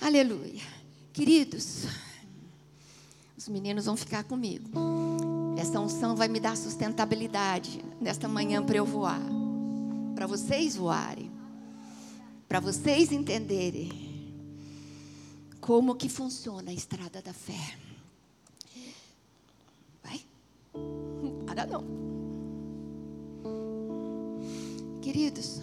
Aleluia. Queridos, os meninos vão ficar comigo. Essa unção vai me dar sustentabilidade nesta manhã para eu voar. Para vocês voarem. Para vocês entenderem como que funciona a estrada da fé. Vai? Para não. Queridos,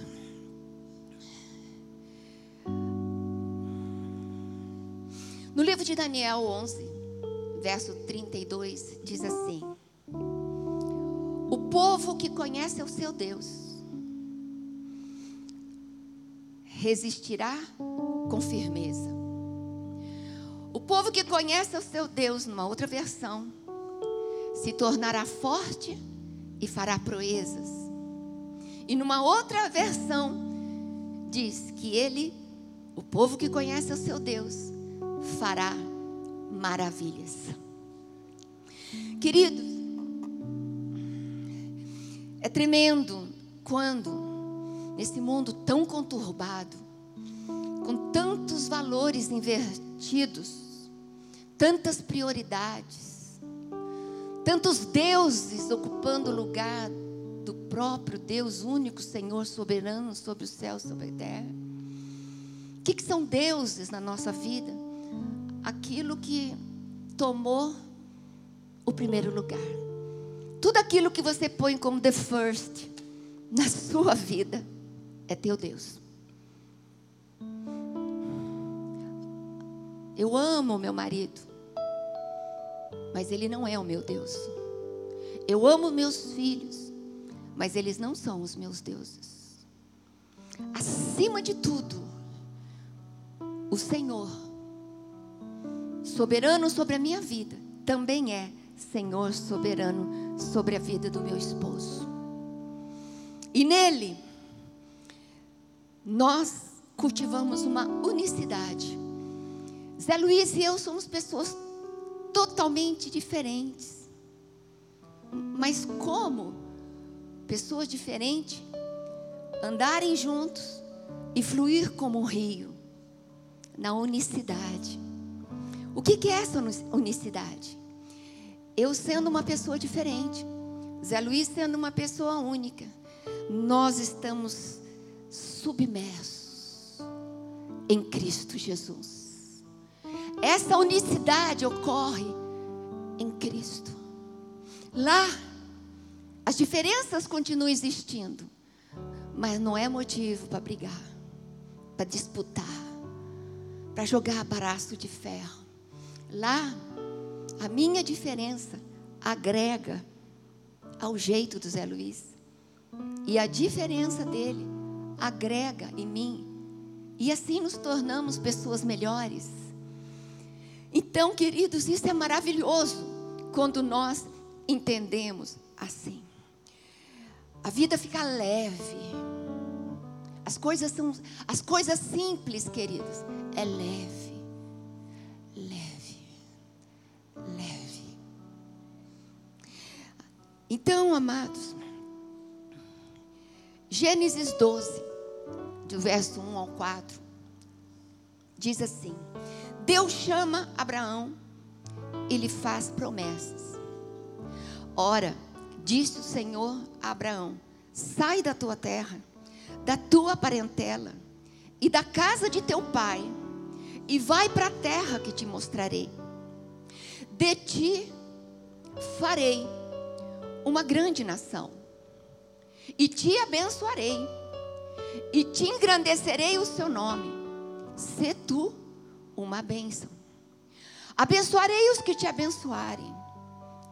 no livro de Daniel 11, verso 32, diz assim: O povo que conhece o seu Deus resistirá com firmeza. O povo que conhece o seu Deus, numa outra versão, se tornará forte e fará proezas. E numa outra versão, diz que ele, o povo que conhece o seu Deus, fará maravilhas. Querido, é tremendo quando, nesse mundo tão conturbado, com tantos valores invertidos, tantas prioridades, tantos deuses ocupando o lugar do próprio Deus único, Senhor soberano sobre o céu, sobre a terra. O que, que são deuses na nossa vida? Aquilo que tomou o primeiro lugar. Tudo aquilo que você põe como the first na sua vida é teu Deus. Eu amo meu marido, mas ele não é o meu Deus. Eu amo meus filhos, mas eles não são os meus deuses. Acima de tudo, o Senhor soberano sobre a minha vida, também é Senhor soberano sobre a vida do meu esposo. E nele, nós cultivamos uma unicidade. Zé Luiz e eu somos pessoas totalmente diferentes. Mas como pessoas diferentes andarem juntos e fluir como um rio na unicidade. O que, é essa unicidade? Eu sendo uma pessoa diferente, Zé Luiz sendo uma pessoa única, nós estamos submersos em Cristo Jesus. Essa unicidade ocorre em Cristo. Lá, as diferenças continuam existindo, mas não é motivo para brigar, para disputar, para jogar braço de ferro. Lá, a minha diferença agrega ao jeito do Zé Luiz. E a diferença dele agrega em mim. E assim nos tornamos pessoas melhores. Então, queridos, isso é maravilhoso quando nós entendemos assim. A vida fica leve. As coisas são as coisas simples, queridos, é leve. Então, amados, Gênesis 12, do verso 1 ao 4, diz assim: Deus chama Abraão e lhe faz promessas. Ora, disse o Senhor a Abraão: Sai da tua terra, da tua parentela e da casa de teu pai, e vai para a terra que te mostrarei. De ti farei uma grande nação, e te abençoarei, e te engrandecerei o seu nome, se tu uma bênção. Abençoarei os que te abençoarem,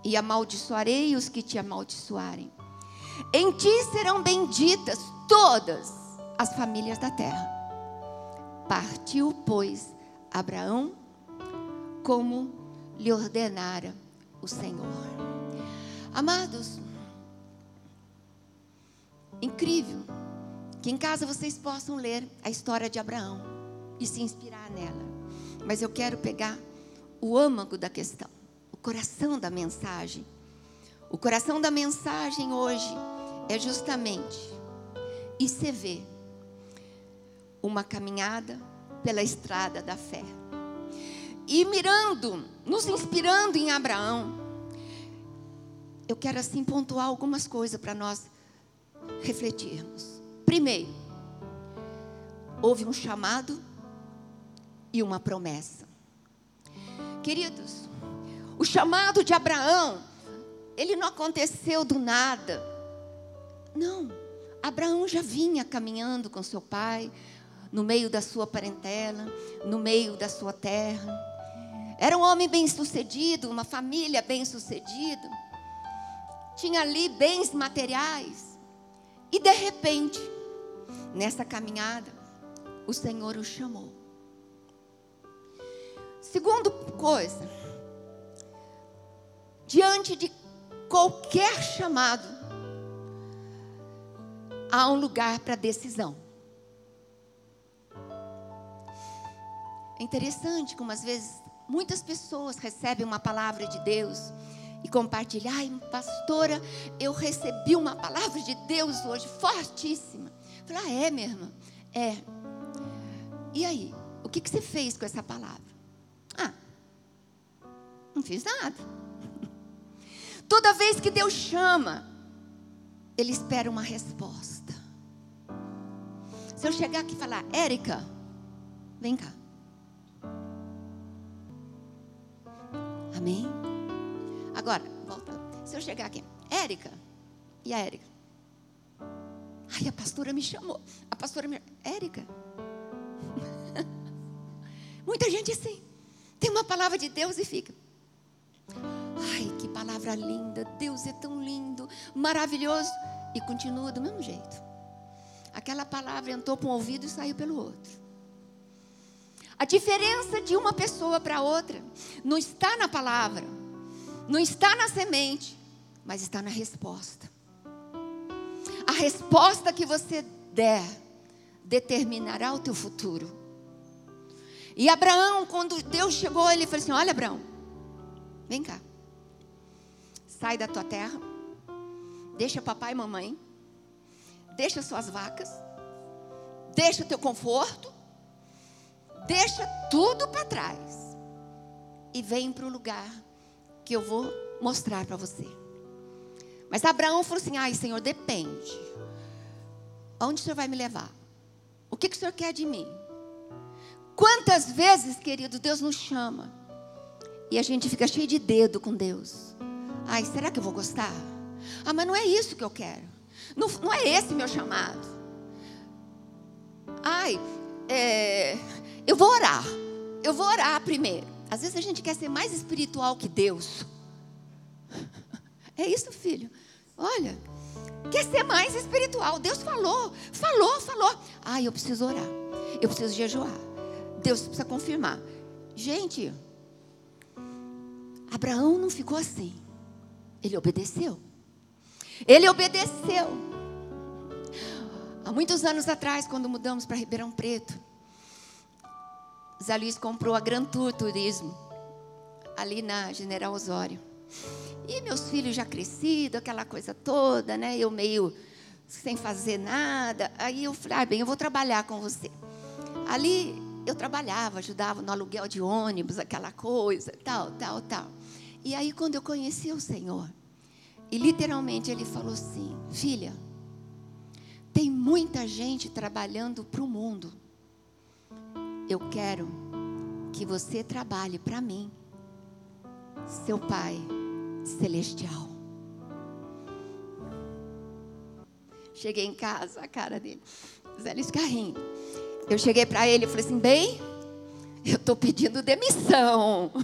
e amaldiçoarei os que te amaldiçoarem. Em ti serão benditas todas as famílias da terra. Partiu, pois, Abraão como lhe ordenara o Senhor. Amados, incrível que em casa vocês possam ler a história de Abraão e se inspirar nela. Mas eu quero pegar o âmago da questão, o coração da mensagem. O coração da mensagem hoje é justamente ICV, uma caminhada pela estrada da fé. E mirando, nos inspirando em Abraão, eu quero assim pontuar algumas coisas para nós refletirmos. Primeiro, houve um chamado e uma promessa. Queridos, o chamado de Abraão, ele não aconteceu do nada. Não. Abraão já vinha caminhando com seu pai, no meio da sua parentela, no meio da sua terra. Era um homem bem-sucedido, uma família bem-sucedida. Tinha ali bens materiais. E de repente, nessa caminhada, o Senhor o chamou. Segundo coisa, diante de qualquer chamado, há um lugar para decisão. É interessante como às vezes muitas pessoas recebem uma palavra de Deus e compartilham. Ai, pastora, eu recebi uma palavra de Deus hoje, fortíssima. Fala, ah, é, minha irmã? É. E aí, o que, que você fez com essa palavra? Ah, não fiz nada. Toda vez que Deus chama, Ele espera uma resposta. Se eu chegar aqui e falar, Érica, vem cá. Amém? Agora, volta. Se eu chegar aqui, Érica, e a Érica? Ai, a pastora me chamou. A pastora me. Érica. Muita gente assim. Tem uma palavra de Deus e fica. Ai, que palavra linda. Deus é tão lindo, maravilhoso. E continua do mesmo jeito. Aquela palavra entrou para um ouvido e saiu pelo outro. A diferença de uma pessoa para outra não está na palavra, não está na semente, mas está na resposta. A resposta que você der determinará o teu futuro. E Abraão, quando Deus chegou, ele falou assim: Olha, Abraão, vem cá, sai da tua terra, deixa papai e mamãe, deixa suas vacas, deixa o teu conforto, deixa tudo para trás e vem para o lugar que eu vou mostrar para você. Mas Abraão falou assim: ai, Senhor, depende. Onde o Senhor vai me levar? O que, que o Senhor quer de mim? Quantas vezes, querido, Deus nos chama e a gente fica cheio de dedo com Deus. Ai, será que eu vou gostar? Ah, mas não é isso que eu quero. Não, não é esse meu chamado. Ai, é, eu vou orar. Eu vou orar primeiro. Às vezes a gente quer ser mais espiritual que Deus. É isso, filho. Olha, quer ser mais espiritual. Deus falou, falou, falou. Ah, eu preciso orar. Eu preciso jejuar. Deus precisa confirmar. Gente, Abraão não ficou assim. Ele obedeceu. Ele obedeceu. Há muitos anos atrás, quando mudamos para Ribeirão Preto, Zé Luiz comprou a Gran Tour Turismo, ali na General Osório. E meus filhos já crescidos, aquela coisa toda, né? Eu meio sem fazer nada. Aí eu falei, ah, bem, eu vou trabalhar com você. Ali eu trabalhava, ajudava no aluguel de ônibus, aquela coisa, tal, tal, tal. E aí quando eu conheci o Senhor, e literalmente ele falou assim: Filha, tem muita gente trabalhando para o mundo. Eu quero que você trabalhe para mim, seu Pai Celestial. Cheguei em casa, a cara dele, Zé Luiz Carrinho. Eu cheguei para ele e falei assim: bem, eu estou pedindo demissão.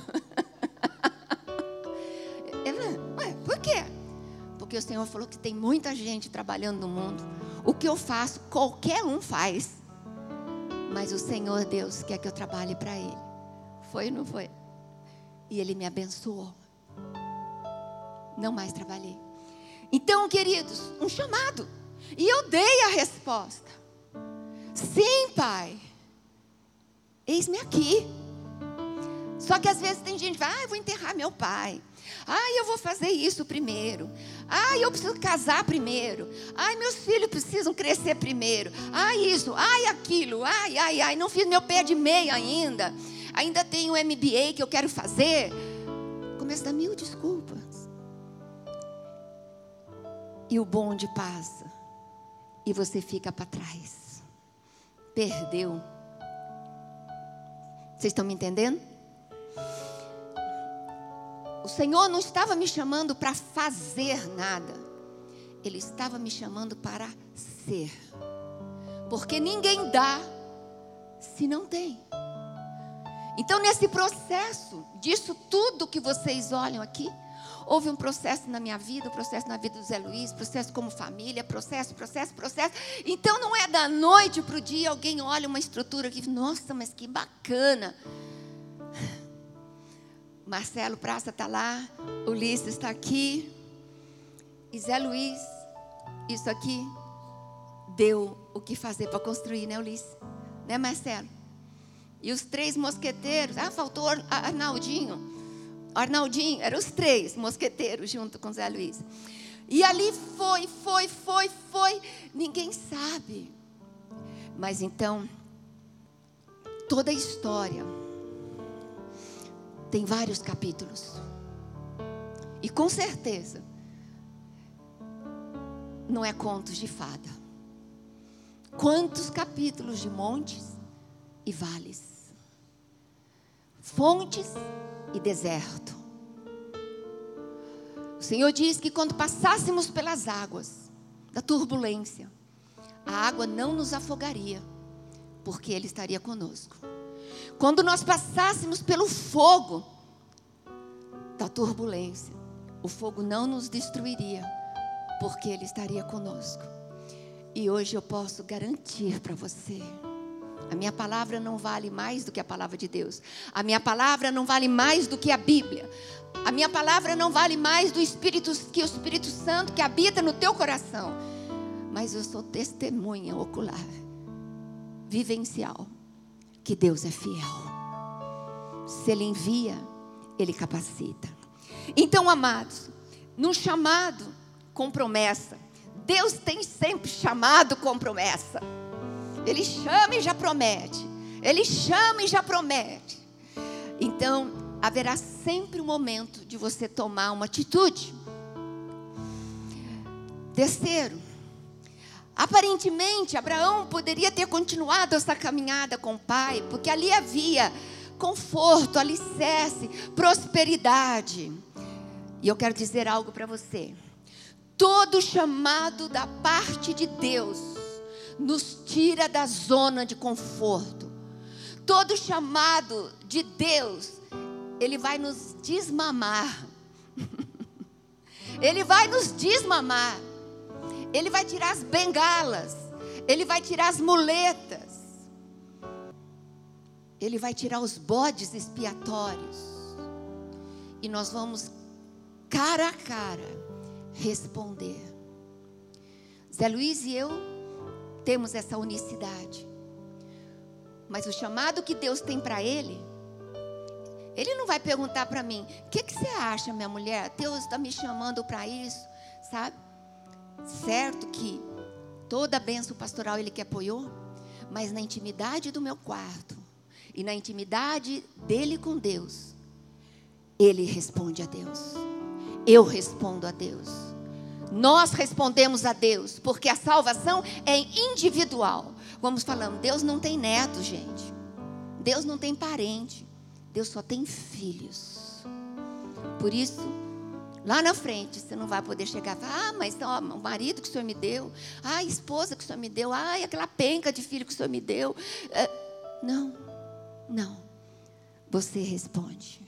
porque o Senhor falou que tem muita gente trabalhando no mundo. O que eu faço, qualquer um faz. Mas o Senhor Deus quer que eu trabalhe para Ele. Foi ou não foi? E Ele me abençoou. Não mais trabalhei. Então, queridos, um chamado. E eu dei a resposta. Sim, Pai. Eis-me aqui. Só que às vezes tem gente que vai, ah, eu vou enterrar meu pai. Ai, eu vou fazer isso primeiro. Ai, eu preciso casar primeiro. Ai, meus filhos precisam crescer primeiro. Ai, isso. Ai, aquilo. Ai, ai, ai. Não fiz meu pé de meia ainda. Ainda tenho MBA que eu quero fazer. Começa a dar mil desculpas. E o bonde passa. E você fica para trás. Perdeu. Vocês estão me entendendo? O Senhor não estava me chamando para fazer nada. Ele estava me chamando para ser. Porque ninguém dá se não tem. Então, nesse processo, disso tudo que vocês olham aqui, houve um processo na minha vida, um processo na vida do Zé Luiz, processo como família, processo, processo, processo. Então, não é da noite para o dia alguém olha uma estrutura que, nossa, mas que bacana. Marcelo Praça está lá, Ulisses está aqui. E Zé Luiz, isso aqui, deu o que fazer para construir, né, Ulisses? Né, Marcelo? E os três mosqueteiros, ah, faltou Arnaldinho. Arnaldinho, eram os três mosqueteiros junto com Zé Luiz. E ali foi, foi, foi, foi, ninguém sabe. Mas então, toda a história tem vários capítulos. E com certeza, não é contos de fada. Quantos capítulos de montes e vales, fontes e deserto. O Senhor diz que quando passássemos pelas águas da turbulência, a água não nos afogaria, porque Ele estaria conosco. Quando nós passássemos pelo fogo da turbulência, o fogo não nos destruiria, porque Ele estaria conosco. E hoje eu posso garantir para você. A minha palavra não vale mais do que a palavra de Deus. A minha palavra não vale mais do que a Bíblia. A minha palavra não vale mais do Espírito que o Espírito Santo que habita no teu coração. Mas eu sou testemunha ocular, vivencial que Deus é fiel. Se Ele envia, Ele capacita. Então, amados, num chamado com promessa, Deus tem sempre chamado com promessa. Ele chama e já promete. Ele chama e já promete. Então, haverá sempre um momento de você tomar uma atitude. Terceiro, Aparentemente, Abraão poderia ter continuado essa caminhada com o pai, porque ali havia conforto, alicerce, prosperidade. E eu quero dizer algo para você. Todo chamado da parte de Deus nos tira da zona de conforto. Todo chamado de Deus, ele vai nos desmamar. ele vai nos desmamar. Ele vai tirar as bengalas. Ele vai tirar as muletas. Ele vai tirar os bodes expiatórios. E nós vamos, cara a cara, responder. Zé Luiz e eu temos essa unicidade. Mas o chamado que Deus tem para ele, ele não vai perguntar para mim: o que, que você acha, minha mulher? Deus está me chamando para isso, sabe? Certo que toda a bênção pastoral ele que apoiou, mas na intimidade do meu quarto e na intimidade dele com Deus, ele responde a Deus. Eu respondo a Deus. Nós respondemos a Deus, porque a salvação é individual. Vamos falando, Deus não tem neto, gente. Deus não tem parente. Deus só tem filhos. Por isso, Lá na frente, você não vai poder chegar e falar, ah, mas ó, o marido que o Senhor me deu, ah, a esposa que o Senhor me deu, ah, aquela penca de filho que o Senhor me deu. É, não, não. Você responde.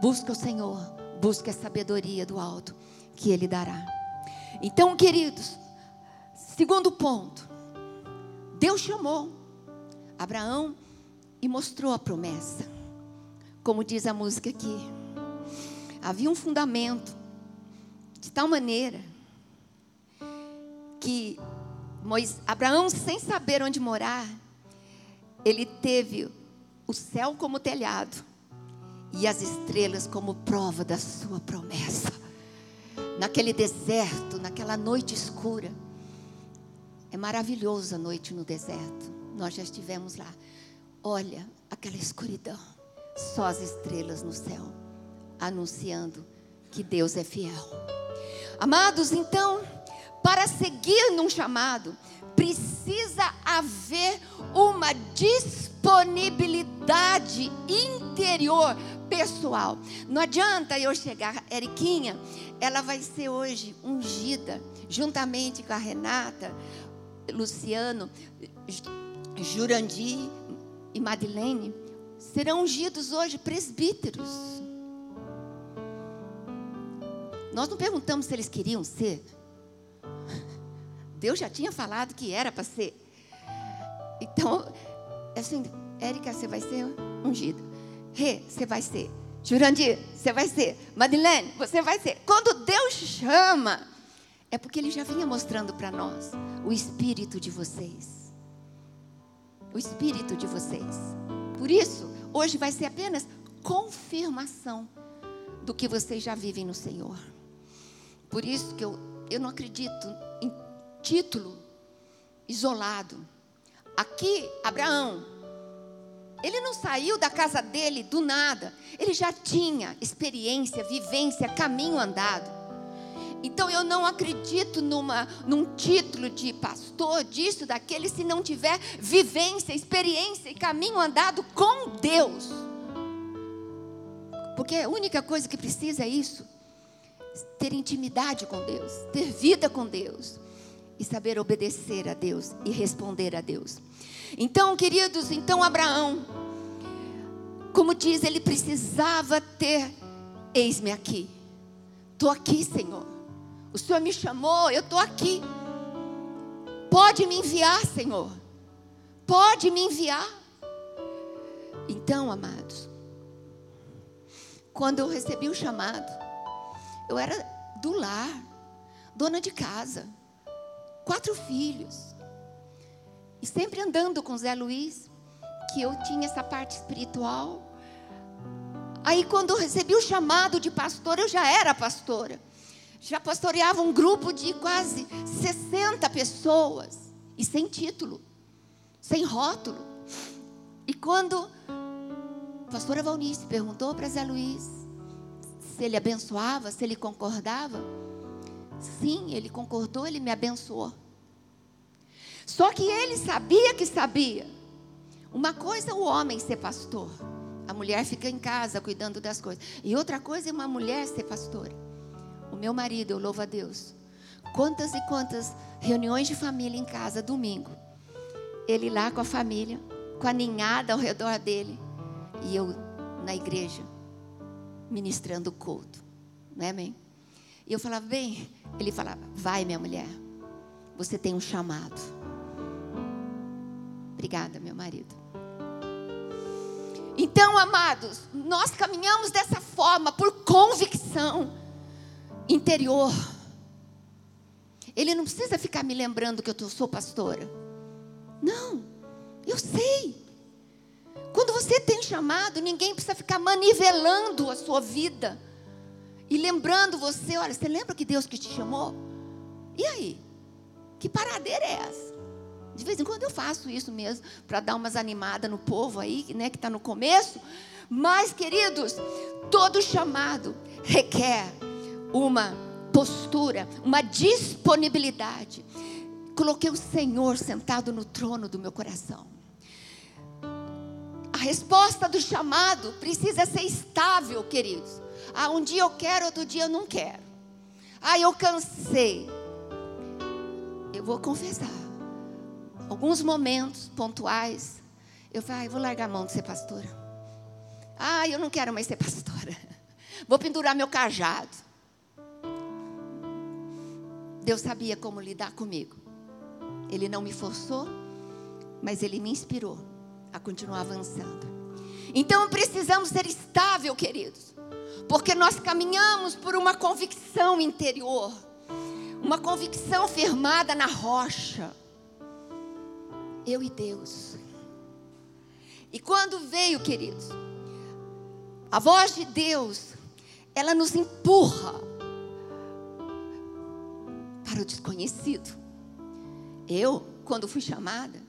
Busca o Senhor, busca a sabedoria do alto, que Ele dará. Então, queridos, segundo ponto, Deus chamou Abraão e mostrou a promessa, como diz a música aqui havia um fundamento de tal maneira que Moisés, Abraão, sem saber onde morar, ele teve o céu como telhado e as estrelas como prova da sua promessa. Naquele deserto, naquela noite escura. É maravilhoso a noite no deserto. Nós já estivemos lá. Olha aquela escuridão. Só as estrelas no céu anunciando que Deus é fiel. Amados, então, para seguir num chamado, precisa haver uma disponibilidade interior pessoal. Não adianta eu chegar, Eriquinha, ela vai ser hoje ungida, juntamente com a Renata, Luciano, Jurandir e Madeleine, serão ungidos hoje presbíteros. Nós não perguntamos se eles queriam ser. Deus já tinha falado que era para ser. Então, assim, Érica, você vai ser ungida. Rê, você vai ser. Jurandir, você vai ser. Madeleine, você vai ser. Quando Deus chama, é porque Ele já vinha mostrando para nós o espírito de vocês. O espírito de vocês. Por isso, hoje vai ser apenas confirmação do que vocês já vivem no Senhor. Por isso que eu, eu não acredito em título isolado. Aqui, Abraão, ele não saiu da casa dele do nada. Ele já tinha experiência, vivência, caminho andado. Então eu não acredito numa, num título de pastor, disso, daquele, se não tiver vivência, experiência e caminho andado com Deus. Porque a única coisa que precisa é isso: ter intimidade com Deus, ter vida com Deus e saber obedecer a Deus e responder a Deus. Então, queridos, então Abraão, como diz, ele precisava ter, eis-me aqui. Estou aqui, Senhor. O Senhor me chamou, eu estou aqui. Pode me enviar, Senhor. Pode me enviar. Então, amados, quando eu recebi o chamado, eu era do lar, dona de casa, quatro filhos. E sempre andando com Zé Luiz, que eu tinha essa parte espiritual. Aí, quando eu recebi o chamado de pastor, eu já era pastora. Já pastoreava um grupo de quase 60 pessoas. E sem título, sem rótulo. E quando a pastora Valnice perguntou para Zé Luiz se ele abençoava, se ele concordava, sim, ele concordou, ele me abençoou. Só que ele sabia que sabia. Uma coisa é o homem ser pastor. A mulher fica em casa cuidando das coisas. E outra coisa é uma mulher ser pastora. O meu marido, eu louvo a Deus. Quantas e quantas reuniões de família em casa, domingo. Ele lá com a família, com a ninhada ao redor dele. E eu na igreja, ministrando o culto. Não é, amém? E eu falava, bem, ele falava, vai minha mulher, você tem um chamado. Obrigada, meu marido. Então, amados, nós caminhamos dessa forma por convicção interior. Ele não precisa ficar me lembrando que eu sou pastora. Não, eu sei. Quando você tem chamado, ninguém precisa ficar manivelando a sua vida e lembrando você, olha, você lembra que Deus que te chamou? E aí? Que paradeira é essa? De vez em quando eu faço isso mesmo, para dar umas animadas no povo aí, né, que está no começo. Mas, queridos, todo chamado requer uma postura, uma disponibilidade. Coloquei o Senhor sentado no trono do meu coração. A resposta do chamado precisa ser estável, queridos. Ah, um dia eu quero, outro dia eu não quero. Ah, eu cansei. Eu vou confessar alguns momentos pontuais, eu falei, ah, vou largar a mão de ser pastora. Ah, eu não quero mais ser pastora. Vou pendurar meu cajado. Deus sabia como lidar comigo. Ele não me forçou, mas ele me inspirou a continuar avançando. Então precisamos ser estável, queridos, porque nós caminhamos por uma convicção interior, uma convicção firmada na rocha eu e Deus. E quando veio, queridos, a voz de Deus, ela nos empurra para o desconhecido. Eu, quando fui chamada,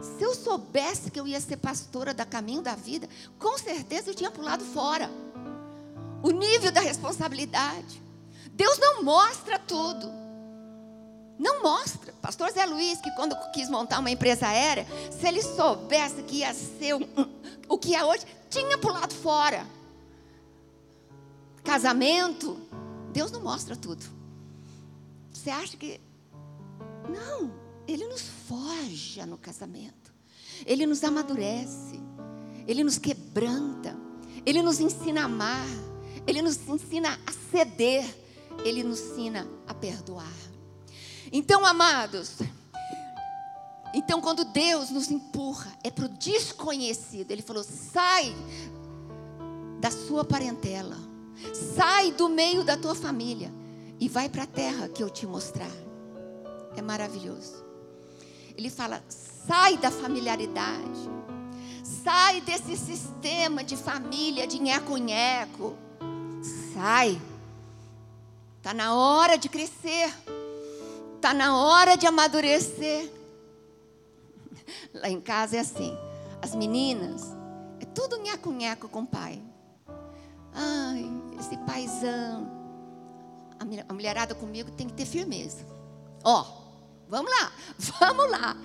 se eu soubesse que eu ia ser pastora da Caminho da Vida, com certeza eu tinha pulado fora. O nível da responsabilidade. Deus não mostra tudo. Não mostra. Pastor Zé Luiz, que quando quis montar uma empresa aérea, se ele soubesse que ia ser um, o que é hoje, tinha pulado fora. Casamento, Deus não mostra tudo. Você acha que. Não. Ele nos forja no casamento. Ele nos amadurece. Ele nos quebranta. Ele nos ensina a amar. Ele nos ensina a ceder. Ele nos ensina a perdoar. Então, amados, então quando Deus nos empurra, é para o desconhecido. Ele falou: sai da sua parentela, sai do meio da tua família e vai para a terra que eu te mostrar. É maravilhoso. Ele fala: sai da familiaridade, sai desse sistema de família, de nheco-nheco. Sai. Está na hora de crescer, está na hora de amadurecer. Lá em casa é assim: as meninas, é tudo nheco-nheco com o pai. Ai, esse paizão. A mulherada comigo tem que ter firmeza. Ó, Vamos lá, vamos lá.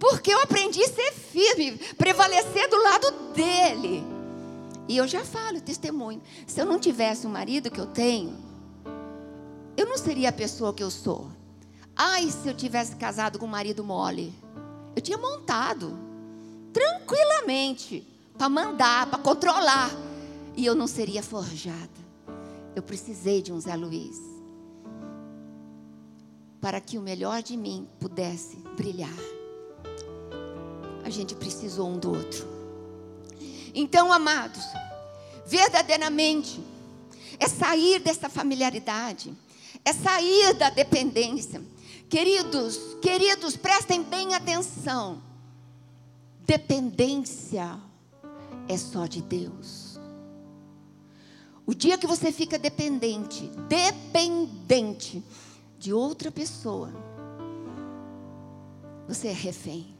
Porque eu aprendi a ser firme, prevalecer do lado dele. E eu já falo, testemunho. Se eu não tivesse o marido que eu tenho, eu não seria a pessoa que eu sou. Ai, se eu tivesse casado com um marido mole. Eu tinha montado tranquilamente para mandar, para controlar. E eu não seria forjada. Eu precisei de um Zé Luiz para que o melhor de mim pudesse brilhar. A gente precisou um do outro. Então, amados, verdadeiramente, é sair dessa familiaridade, é sair da dependência. Queridos, queridos, prestem bem atenção. Dependência é só de Deus. O dia que você fica dependente, dependente de outra pessoa, você é refém.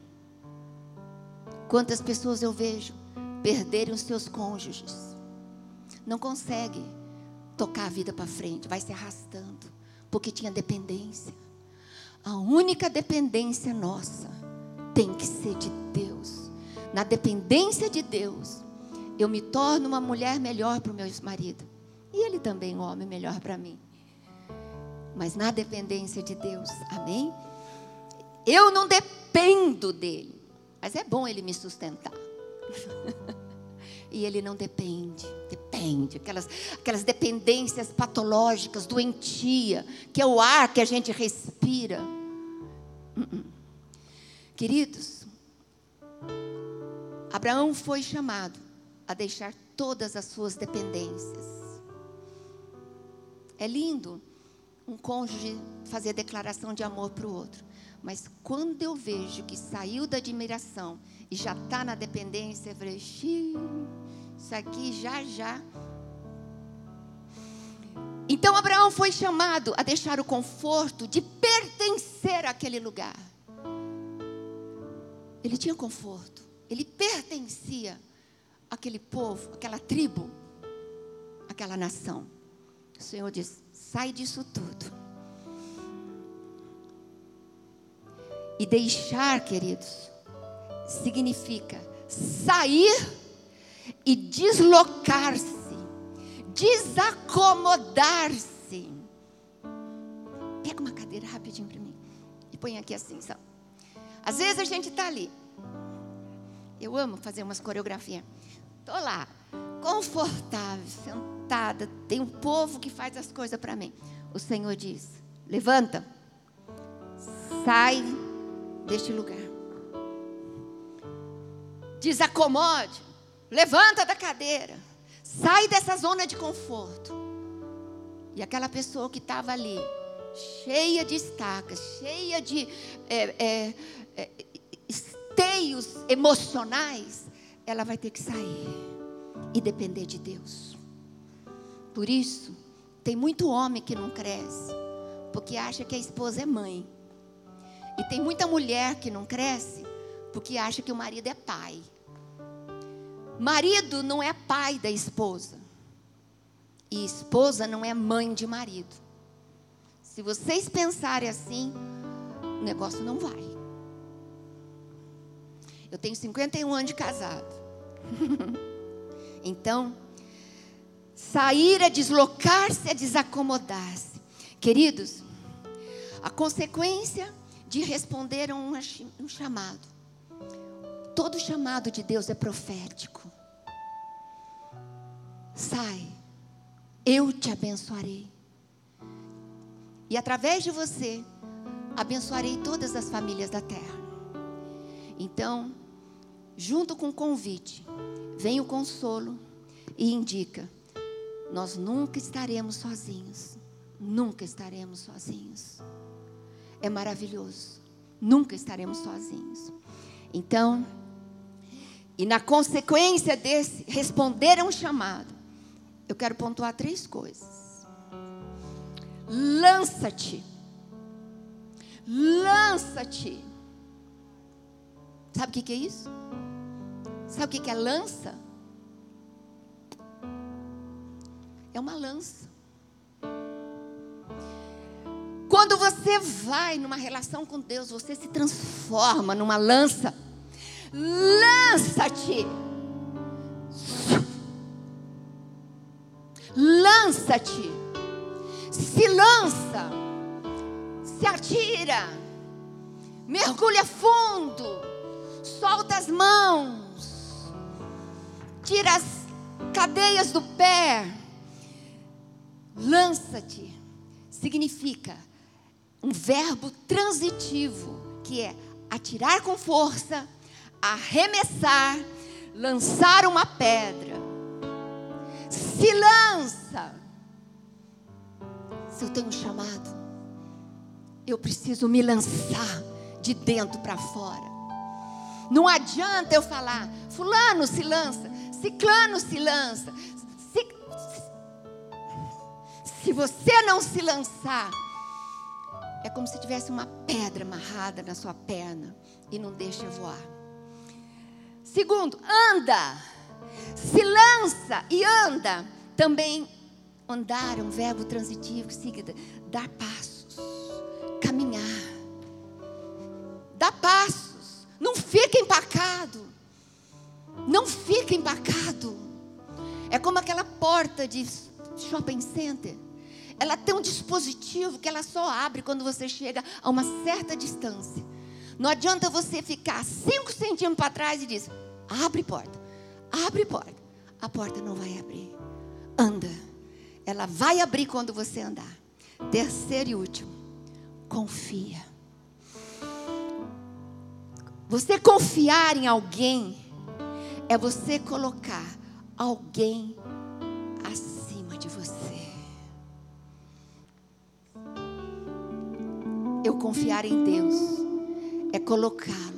Quantas pessoas eu vejo perderem os seus cônjuges, não consegue tocar a vida para frente, vai se arrastando, porque tinha dependência. A única dependência nossa tem que ser de Deus. Na dependência de Deus, eu me torno uma mulher melhor para o meu marido. E ele também um homem melhor para mim mas na dependência de Deus. Amém? Eu não dependo dele, mas é bom ele me sustentar. e ele não depende, depende, aquelas, aquelas dependências patológicas, doentia, que é o ar que a gente respira. Uh -uh. Queridos, Abraão foi chamado a deixar todas as suas dependências. É lindo um cônjuge fazer declaração de amor para o outro. Mas quando eu vejo que saiu da admiração e já está na dependência, eu falei, isso aqui já já. Então Abraão foi chamado a deixar o conforto de pertencer àquele lugar. Ele tinha conforto, ele pertencia àquele povo, àquela tribo, àquela nação. O Senhor disse: Sai disso tudo. E deixar, queridos, significa sair e deslocar-se, desacomodar-se. Pega uma cadeira rapidinho para mim e põe aqui assim, só. Às vezes a gente está ali. Eu amo fazer umas coreografias. Estou lá, confortável, sentada, tem um povo que faz as coisas para mim. O Senhor diz: levanta, sai deste lugar, desacomode, levanta da cadeira, sai dessa zona de conforto. E aquela pessoa que estava ali, cheia de estacas, cheia de é, é, é, esteios emocionais, ela vai ter que sair e depender de Deus. Por isso, tem muito homem que não cresce, porque acha que a esposa é mãe. E tem muita mulher que não cresce, porque acha que o marido é pai. Marido não é pai da esposa. E esposa não é mãe de marido. Se vocês pensarem assim, o negócio não vai. Eu tenho 51 anos de casado. então, sair é deslocar-se, é desacomodar-se. Queridos, a consequência de responder a um chamado. Todo chamado de Deus é profético. Sai, eu te abençoarei. E através de você, abençoarei todas as famílias da terra. Então, junto com o convite, vem o consolo e indica: nós nunca estaremos sozinhos. Nunca estaremos sozinhos. É maravilhoso. Nunca estaremos sozinhos. Então, e na consequência desse responder a um chamado, eu quero pontuar três coisas. Lança-te. Lança-te. Sabe o que é isso? Sabe o que é lança? É uma lança. Quando você vai numa relação com Deus, você se transforma numa lança. Lança-te. Lança-te. Se lança. Se atira. Mergulha fundo. Solta as mãos. Tira as cadeias do pé. Lança-te. Significa um verbo transitivo, que é atirar com força, arremessar, lançar uma pedra. Se lança. Se eu tenho um chamado, eu preciso me lançar de dentro para fora. Não adianta eu falar, fulano se lança, ciclano se lança. Se, se você não se lançar, é como se tivesse uma pedra amarrada na sua perna e não deixa voar. Segundo, anda. Se lança e anda. Também andar é um verbo transitivo que significa dar passos, caminhar. Dá passos. Não fica empacado. Não fica empacado. É como aquela porta de shopping center. Ela tem um dispositivo que ela só abre quando você chega a uma certa distância. Não adianta você ficar cinco centímetros para trás e dizer: abre porta, abre porta. A porta não vai abrir. Anda. Ela vai abrir quando você andar. Terceiro e último, confia. Você confiar em alguém é você colocar alguém acima de você. Eu confiar em Deus é colocá-lo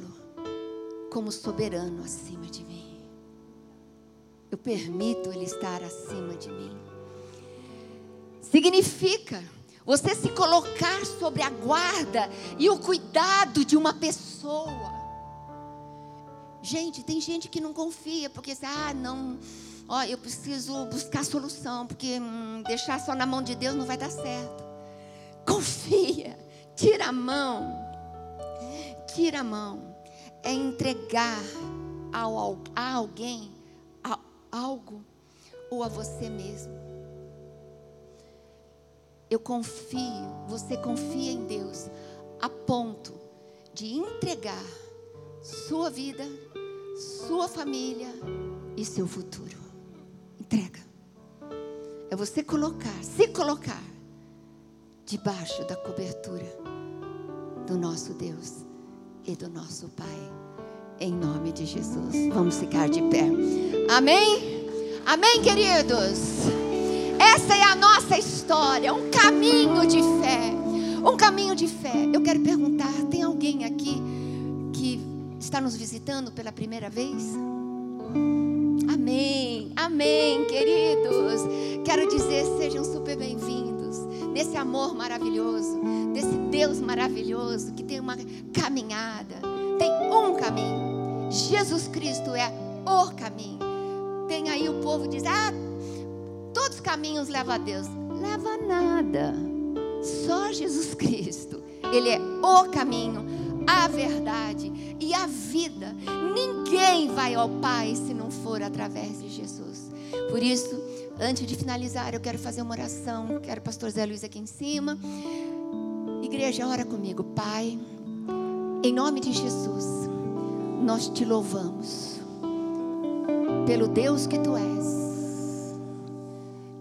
como soberano acima de mim. Eu permito Ele estar acima de mim. Significa você se colocar sobre a guarda e o cuidado de uma pessoa. Gente, tem gente que não confia, porque ah, não, ó, eu preciso buscar solução, porque hum, deixar só na mão de Deus não vai dar certo. Confia, tira a mão, tira a mão, é entregar ao, a alguém a, algo ou a você mesmo. Eu confio, você confia em Deus a ponto de entregar sua vida sua família e seu futuro. Entrega. É você colocar, se colocar debaixo da cobertura do nosso Deus e do nosso Pai. Em nome de Jesus. Vamos ficar de pé. Amém? Amém, queridos? Essa é a nossa história, um caminho de fé. Um caminho de fé. Eu quero perguntar: tem alguém aqui que está nos visitando pela primeira vez? Amém, amém, queridos. Quero dizer, sejam super bem-vindos nesse amor maravilhoso, desse Deus maravilhoso que tem uma caminhada, tem um caminho. Jesus Cristo é o caminho. Tem aí o povo diz: "Ah, todos os caminhos levam a Deus". Leva nada. Só Jesus Cristo. Ele é o caminho, a verdade e a vida. Ninguém vai ao Pai se não for através de Jesus. Por isso, antes de finalizar, eu quero fazer uma oração. Quero o pastor Zé Luiz aqui em cima. Igreja, ora comigo, Pai. Em nome de Jesus, nós te louvamos pelo Deus que tu és,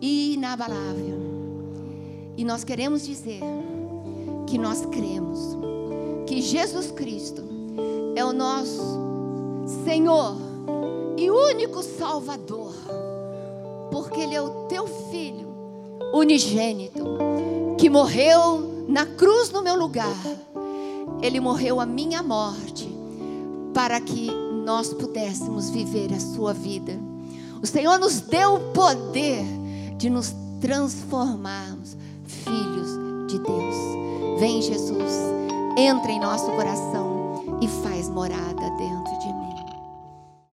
inabalável. E nós queremos dizer que nós cremos que Jesus Cristo é o nosso Senhor e único Salvador, porque Ele é o teu filho unigênito que morreu na cruz no meu lugar. Ele morreu a minha morte para que nós pudéssemos viver a sua vida. O Senhor nos deu o poder de nos transformarmos filhos de Deus. Vem, Jesus, entra em nosso coração e faz morada dentro.